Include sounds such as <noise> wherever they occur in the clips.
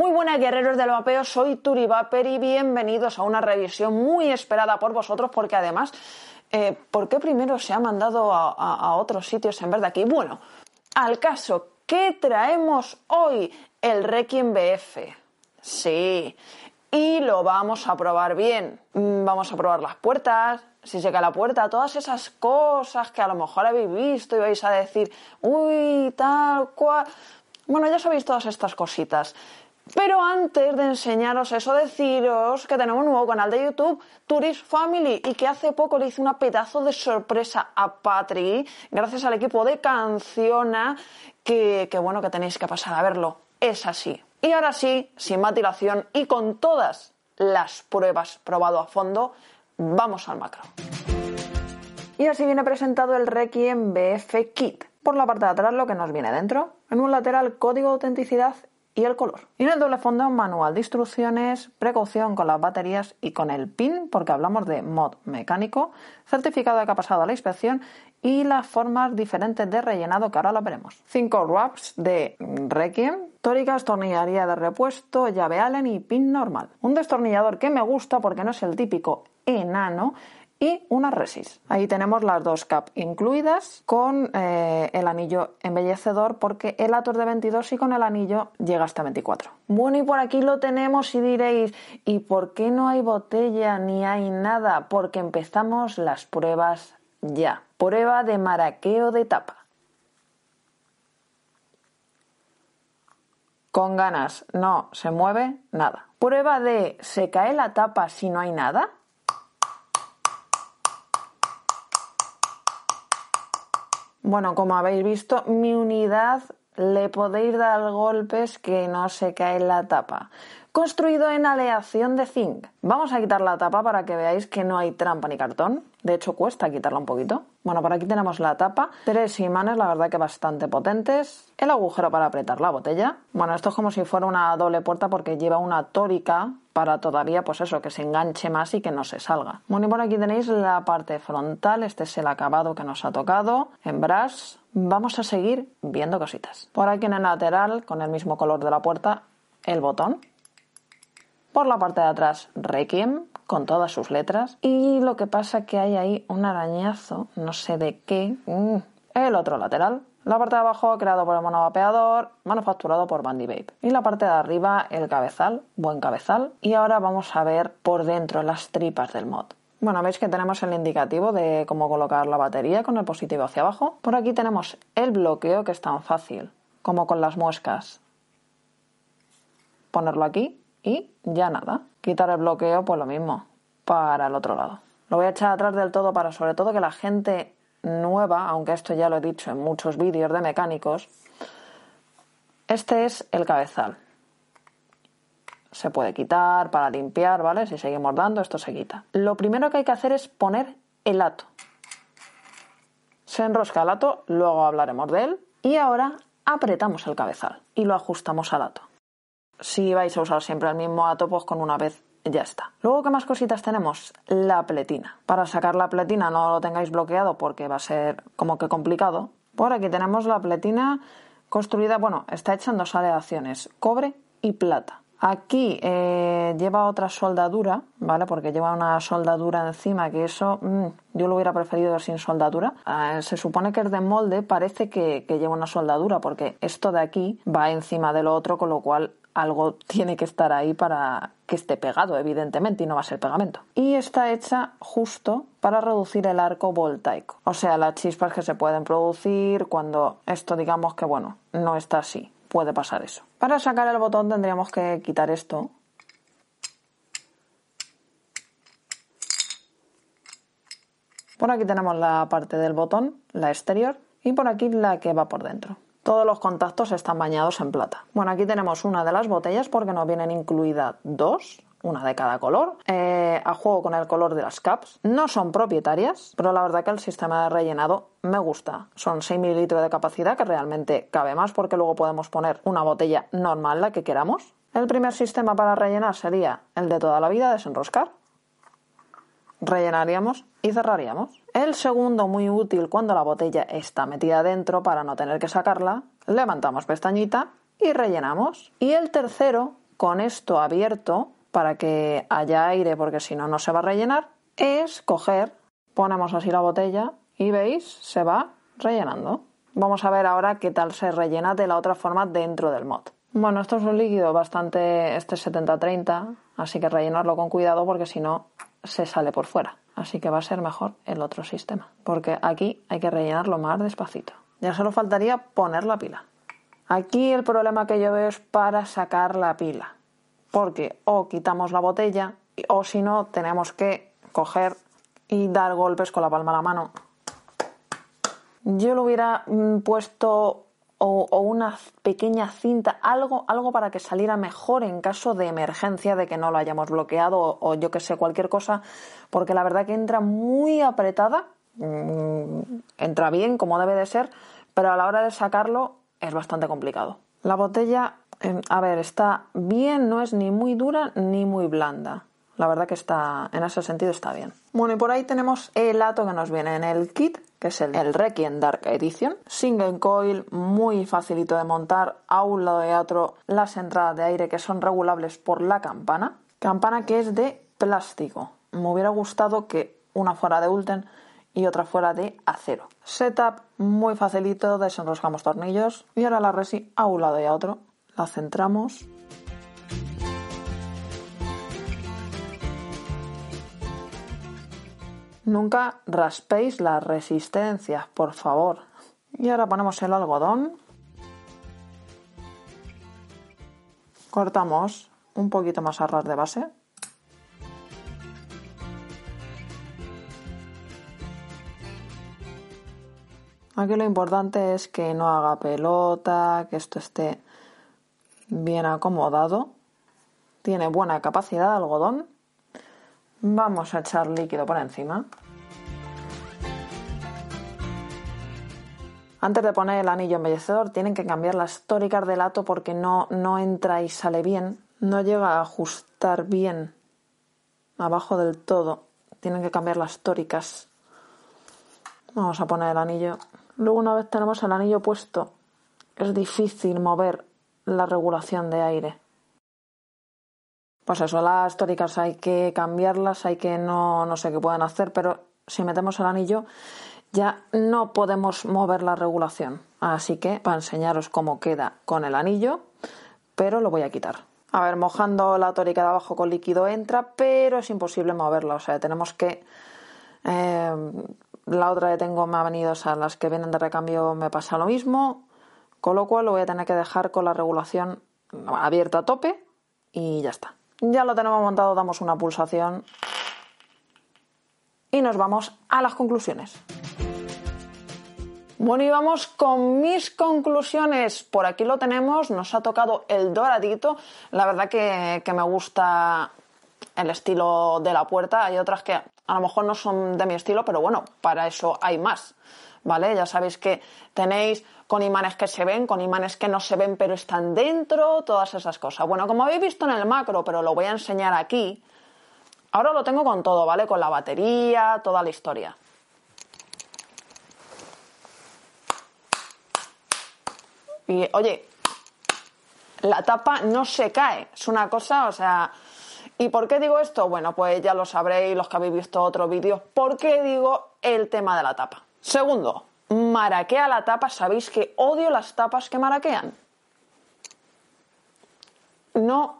Muy buenas guerreros del vapeo, soy Turi y bienvenidos a una revisión muy esperada por vosotros porque además, eh, ¿por qué primero se ha mandado a, otros sitios en vez de aquí? Bueno, al caso, ¿qué traemos hoy? El Requiem BF. Sí, y lo vamos a probar bien. Mm, vamos a probar las puertas, si cae la puerta, todas esas cosas que a lo mejor habéis visto y vais a decir, uy, tal cual. Bueno, ya sabéis todas estas cositas. Pero antes de enseñaros eso, deciros que tenemos un nuevo canal de YouTube, Tourist Family, y que hace poco le hice una pedazo de sorpresa a Patri, gracias al equipo de Canciona, que, que bueno, que tenéis que pasar a verlo. Es así. Y ahora sí, sin más dilación y con todas las pruebas probado a fondo, vamos al macro. Y así viene presentado el Requiem BF Kit. Por la parte de atrás lo que nos viene dentro. En un lateral código de autenticidad y el color. Y en el doble fondo, manual de instrucciones, precaución con las baterías y con el PIN, porque hablamos de mod mecánico, certificado de que ha pasado a la inspección y las formas diferentes de rellenado que ahora lo veremos. Cinco wraps de Requiem, tóricas, tornillería de repuesto, llave Allen y pin normal. Un destornillador que me gusta porque no es el típico enano, y una resis. Ahí tenemos las dos cap incluidas con eh, el anillo embellecedor porque el ator de 22 y con el anillo llega hasta 24. Bueno, y por aquí lo tenemos y diréis, ¿y por qué no hay botella ni hay nada? Porque empezamos las pruebas ya. Prueba de maraqueo de tapa. Con ganas, no se mueve nada. Prueba de ¿se cae la tapa si no hay nada? Bueno, como habéis visto, mi unidad le podéis dar golpes que no se cae la tapa. Construido en aleación de zinc. Vamos a quitar la tapa para que veáis que no hay trampa ni cartón. De hecho, cuesta quitarla un poquito. Bueno, por aquí tenemos la tapa. Tres imanes, la verdad que bastante potentes. El agujero para apretar la botella. Bueno, esto es como si fuera una doble puerta porque lleva una tórica para todavía, pues eso, que se enganche más y que no se salga. Bueno, y por aquí tenéis la parte frontal. Este es el acabado que nos ha tocado en brass. Vamos a seguir viendo cositas. Por aquí en el lateral, con el mismo color de la puerta, el botón por la parte de atrás, Requiem, con todas sus letras. Y lo que pasa que hay ahí un arañazo, no sé de qué. Mm, el otro lateral. La parte de abajo creado por el monovapeador, manufacturado por Bandy Babe. Y la parte de arriba el cabezal, buen cabezal. Y ahora vamos a ver por dentro las tripas del mod. Bueno, veis que tenemos el indicativo de cómo colocar la batería con el positivo hacia abajo. Por aquí tenemos el bloqueo que es tan fácil como con las muescas. Ponerlo aquí y ya nada. Quitar el bloqueo, pues lo mismo, para el otro lado. Lo voy a echar atrás del todo para sobre todo que la gente nueva, aunque esto ya lo he dicho en muchos vídeos de mecánicos, este es el cabezal. Se puede quitar para limpiar, ¿vale? Si seguimos dando, esto se quita. Lo primero que hay que hacer es poner el ato. Se enrosca el ato, luego hablaremos de él. Y ahora apretamos el cabezal y lo ajustamos al ato si vais a usar siempre el mismo ato, pues con una vez ya está. Luego, ¿qué más cositas tenemos? La pletina. Para sacar la pletina no lo tengáis bloqueado porque va a ser como que complicado. Por aquí tenemos la pletina construida, bueno, está hecha en dos aleaciones, cobre y plata. Aquí eh, lleva otra soldadura, ¿vale? Porque lleva una soldadura encima, que eso mm, yo lo hubiera preferido sin soldadura. Ah, se supone que es de molde, parece que, que lleva una soldadura, porque esto de aquí va encima de lo otro, con lo cual algo tiene que estar ahí para que esté pegado, evidentemente, y no va a ser pegamento. Y está hecha justo para reducir el arco voltaico. O sea, las chispas que se pueden producir cuando esto digamos que, bueno, no está así. Puede pasar eso. Para sacar el botón tendríamos que quitar esto. Por aquí tenemos la parte del botón, la exterior, y por aquí la que va por dentro. Todos los contactos están bañados en plata. Bueno, aquí tenemos una de las botellas porque nos vienen incluidas dos, una de cada color, eh, a juego con el color de las caps. No son propietarias, pero la verdad que el sistema de rellenado me gusta. Son 6 mililitros de capacidad, que realmente cabe más porque luego podemos poner una botella normal, la que queramos. El primer sistema para rellenar sería el de toda la vida, desenroscar. Rellenaríamos y cerraríamos. El segundo, muy útil cuando la botella está metida dentro para no tener que sacarla, levantamos pestañita y rellenamos. Y el tercero, con esto abierto para que haya aire porque si no no se va a rellenar es coger, ponemos así la botella y veis, se va rellenando. Vamos a ver ahora qué tal se rellena de la otra forma dentro del mod. Bueno, esto es un líquido bastante, este 70-30, así que rellenarlo con cuidado porque si no se sale por fuera. Así que va a ser mejor el otro sistema, porque aquí hay que rellenarlo más despacito. Ya solo faltaría poner la pila. Aquí el problema que yo veo es para sacar la pila, porque o quitamos la botella o si no tenemos que coger y dar golpes con la palma de la mano. Yo lo hubiera mm, puesto o, una pequeña cinta, algo, algo para que saliera mejor en caso de emergencia, de que no lo hayamos bloqueado o, yo que sé, cualquier cosa, porque la verdad que entra muy apretada, mm, entra bien como debe de ser, pero a la hora de sacarlo es bastante complicado. La botella, em, a ver, está bien, no es ni muy dura ni muy blanda. La verdad que está, en ese sentido está bien. Bueno, y por ahí tenemos el ato que nos viene en el kit, que es el, el Requiem Dark Edition. Single coil, muy facilito de montar. A un lado y a otro las entradas de aire que son regulables por la campana. Campana que es de plástico. Me hubiera gustado que una fuera de Ulten y otra fuera de acero. Setup muy facilito, desenroscamos tornillos y ahora la resi a un lado y a otro. La centramos Nunca raspéis las resistencias, por favor. Y ahora ponemos el algodón. Cortamos un poquito más a ras de base. Aquí lo importante es que no haga pelota, que esto esté bien acomodado. Tiene buena capacidad de algodón. Vamos a echar líquido por encima. Antes de poner el anillo embellecedor tienen que cambiar las tóricas del ato porque no, no entra y sale bien. No llega a ajustar bien abajo del todo. Tienen que cambiar las tóricas. Vamos a poner el anillo. Luego una vez tenemos el anillo puesto es difícil mover la regulación de aire. Pues eso, las tóricas hay que cambiarlas, hay que no, no sé qué pueden hacer, pero si metemos el anillo ya no podemos mover la regulación. Así que para enseñaros cómo queda con el anillo, pero lo voy a quitar. A ver, mojando la tórica de abajo con líquido entra, pero es imposible moverla. O sea, tenemos que. Eh, la otra que tengo me ha venido, o sea, las que vienen de recambio me pasa lo mismo. Con lo cual lo voy a tener que dejar con la regulación abierta a tope y ya está. Ya lo tenemos montado, damos una pulsación y nos vamos a las conclusiones. Bueno, y vamos con mis conclusiones. Por aquí lo tenemos, nos ha tocado el doradito. La verdad que, me gusta el estilo de la puerta. Hay otras que a lo mejor no son de mi estilo, pero bueno, para eso hay más. ¿Vale? Ya sabéis que tenéis con imanes que se ven, con imanes que no se ven pero están dentro, todas esas cosas. Bueno, como habéis visto en el macro, pero lo voy a enseñar aquí, ahora lo tengo con todo, ¿vale? Con la batería, toda la historia. Y oye, la tapa no se cae, es una cosa, o sea... ¿Y por qué digo esto? Bueno, pues ya lo sabréis los que habéis visto otros vídeos. ¿Por qué digo el tema de la tapa? Segundo, maraquea la tapa. Sabéis que odio las tapas que maraquean. No,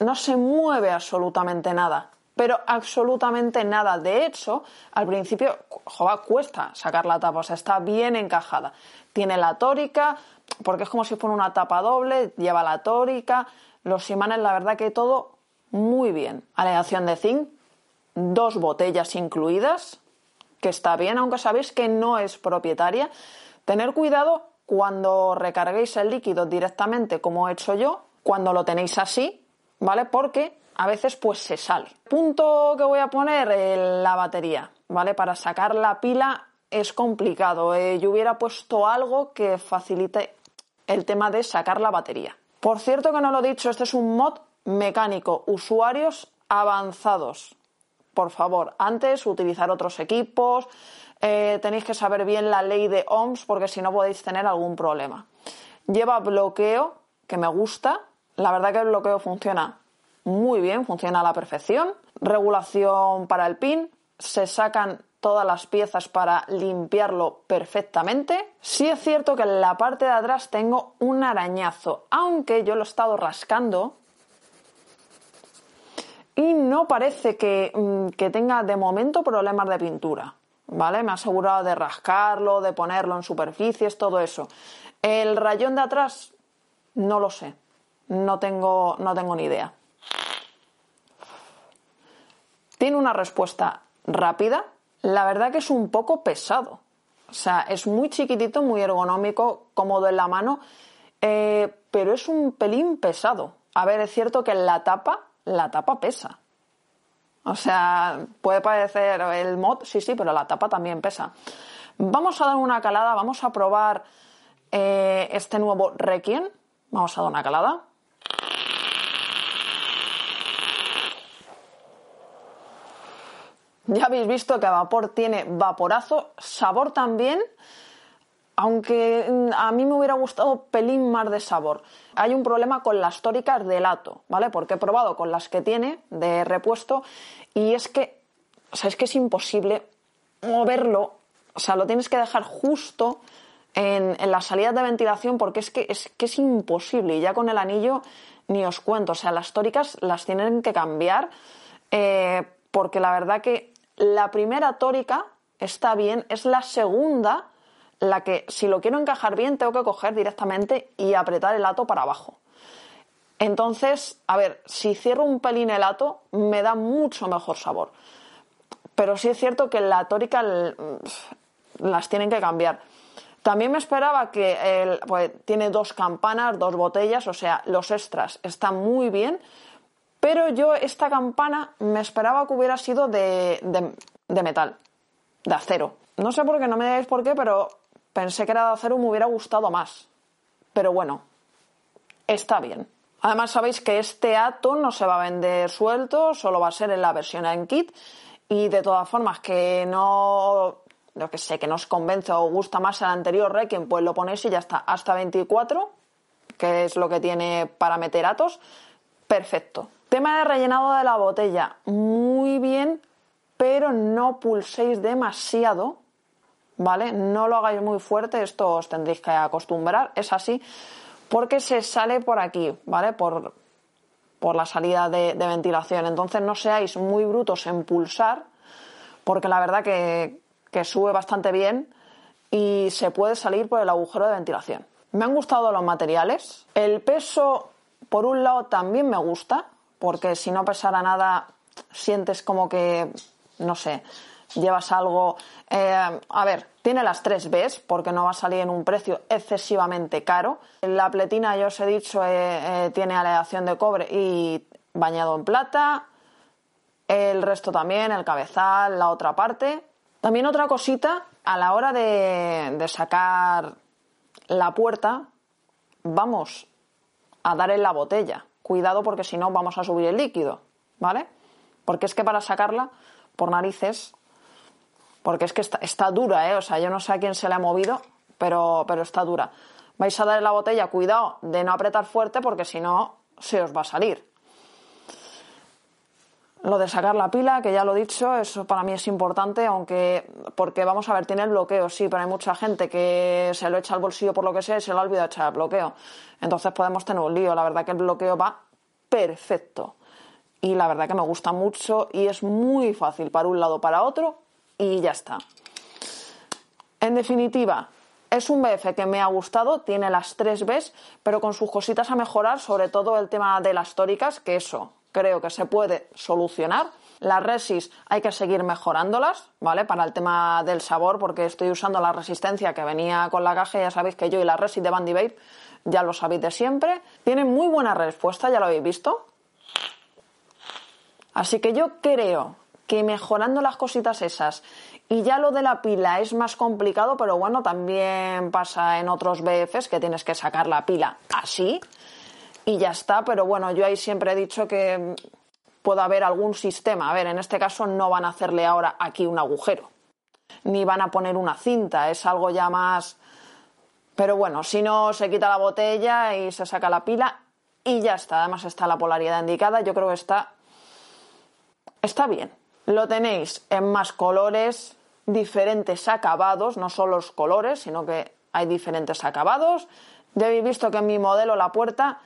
no se mueve absolutamente nada. Pero absolutamente nada. De hecho, al principio, joder, cuesta sacar la tapa. O sea, está bien encajada. Tiene la tórica, porque es como si fuera una tapa doble, lleva la tórica, los imanes, la verdad que todo muy bien. Aleación de zinc, dos botellas incluidas, que está bien, aunque sabéis que no es propietaria. Tener cuidado cuando recarguéis el líquido directamente, como he hecho yo, cuando lo tenéis así, ¿vale? Porque a veces pues se sale. Punto que voy a poner, eh, la batería, ¿vale? Para sacar la pila es complicado. Eh, yo hubiera puesto algo que facilite el tema de sacar la batería. Por cierto que no lo he dicho, este es un mod mecánico, usuarios avanzados. Por favor, antes utilizar otros equipos, eh, tenéis que saber bien la ley de ohms porque si no podéis tener algún problema. Lleva bloqueo, que me gusta, La verdad que el bloqueo funciona muy bien, funciona a la perfección. Regulación para el pin, se sacan todas las piezas para limpiarlo perfectamente. Sí es cierto que en la parte de atrás tengo un arañazo, aunque yo lo he estado rascando y no parece que, mm, que tenga de momento problemas de pintura. ¿Vale? Me ha asegurado de rascarlo, de ponerlo en superficies, todo eso. El rayón de atrás, no lo sé. No tengo, no tengo ni idea. Tiene una respuesta rápida. La verdad que es un poco pesado. O sea, es muy chiquitito, muy ergonómico, cómodo en la mano, eh, pero es un pelín pesado. A ver, es cierto que la tapa, la tapa pesa. O sea, puede parecer el mod, sí, sí, pero la tapa también pesa. Vamos a dar una calada, vamos a probar eh, este nuevo Requiem. Vamos a dar una calada. Ya habéis visto que vapor tiene vaporazo, sabor también, aunque mm, a mí me hubiera gustado pelín más de sabor. Hay un problema con las tóricas de lato, ¿vale? Porque he probado con las que tiene de repuesto y es que, o sea, es que es imposible moverlo, o sea, lo tienes que dejar justo en, en las salidas de ventilación porque es que, es que es imposible y ya con el anillo ni os cuento, o sea, las tóricas las tienen que cambiar eh, porque la verdad que la primera tórica está bien, es la segunda la que si lo quiero encajar bien tengo que coger directamente y apretar el ato para abajo. Entonces, a ver, si cierro un pelín el ato me da mucho mejor sabor. Pero sí es cierto que la tórica las tienen que cambiar. También me esperaba que pues, tiene dos campanas, dos botellas, o sea, los extras están muy bien, pero yo esta campana me esperaba que hubiera sido de, metal, de acero. No sé por qué, no me digáis por qué, pero pensé que era de acero y me hubiera gustado más. Pero bueno, está bien. Además sabéis que este ato no se va a vender suelto, solo va a ser en la versión en kit. Y de todas formas, que no, lo que sé, que no os convence o gusta más el anterior Requiem, pues lo ponéis y ya está. Hasta 24, que es lo que tiene para meter atos. Perfecto. Tema de rellenado de la botella. Muy bien, pero no pulséis demasiado, ¿vale? No lo hagáis muy fuerte, esto os tendréis que acostumbrar, es así, porque se sale por aquí, ¿vale? Por, por la salida de, ventilación. Entonces no seáis muy brutos en pulsar, porque la verdad que, que sube bastante bien y se puede salir por el agujero de ventilación. Me han gustado los materiales. El peso, por un lado, también me gusta porque si no pesara nada sientes como que, no sé, llevas algo... Eh, a ver, tiene las tres Bs porque no va a salir en un precio excesivamente caro. La pletina, ya os he dicho, eh, eh, tiene aleación de cobre y bañado en plata. El resto también, el cabezal, la otra parte. También otra cosita, a la hora de, de sacar la puerta, vamos a dar en la botella cuidado porque si no vamos a subir el líquido, ¿vale? Porque es que para sacarla por narices, porque es que está, dura, ¿eh? O sea, yo no sé a quién se le ha movido, pero, pero está dura. Vais a dar la botella, cuidado de no apretar fuerte porque si no se os va a salir. Lo de sacar la pila, que ya lo he dicho, eso para mí es importante, aunque porque vamos a ver, tiene el bloqueo, sí, pero hay mucha gente que se lo echa al bolsillo por lo que sea y se lo ha olvidado echar el bloqueo. Entonces podemos tener un lío. La verdad que el bloqueo va perfecto. Y la verdad que me gusta mucho y es muy fácil para un lado, para otro y ya está. En definitiva, es un BF que me ha gustado, tiene las tres Bs, pero con sus cositas a mejorar, sobre todo el tema de las tóricas, que eso creo que se puede solucionar. Las resis hay que seguir mejorándolas, ¿vale? Para el tema del sabor, porque estoy usando la resistencia que venía con la caja, ya sabéis que yo y la resis de Bandy Babe ya lo sabéis de siempre. Tiene muy buena respuesta, ya lo habéis visto. Así que yo creo que mejorando las cositas esas y ya lo de la pila es más complicado, pero bueno, también pasa en otros BFs que tienes que sacar la pila así y ya está, pero bueno, yo ahí siempre he dicho que puede haber algún sistema. A ver, en este caso no van a hacerle ahora aquí un agujero, ni van a poner una cinta, es algo ya más pero bueno, si no se quita la botella y se saca la pila y ya está. Además está la polaridad indicada. Yo creo que está, está bien. Lo tenéis en más colores, diferentes acabados, no solo los colores, sino que hay diferentes acabados. Ya habéis visto que en mi modelo la puerta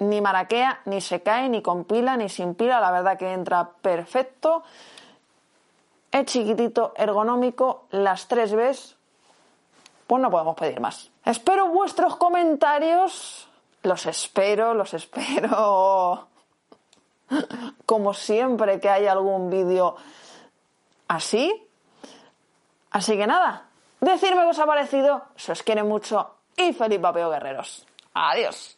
ni maraquea, ni se cae, ni con pila, ni sin pila. La verdad que entra perfecto. Es chiquitito, ergonómico, las tres Bs. Pues no podemos pedir más. Espero vuestros comentarios. Los espero, los espero. <laughs> Como siempre que hay algún vídeo así. Así que nada, decidme qué os ha parecido, se os quiere mucho y feliz papeo guerreros. Adiós.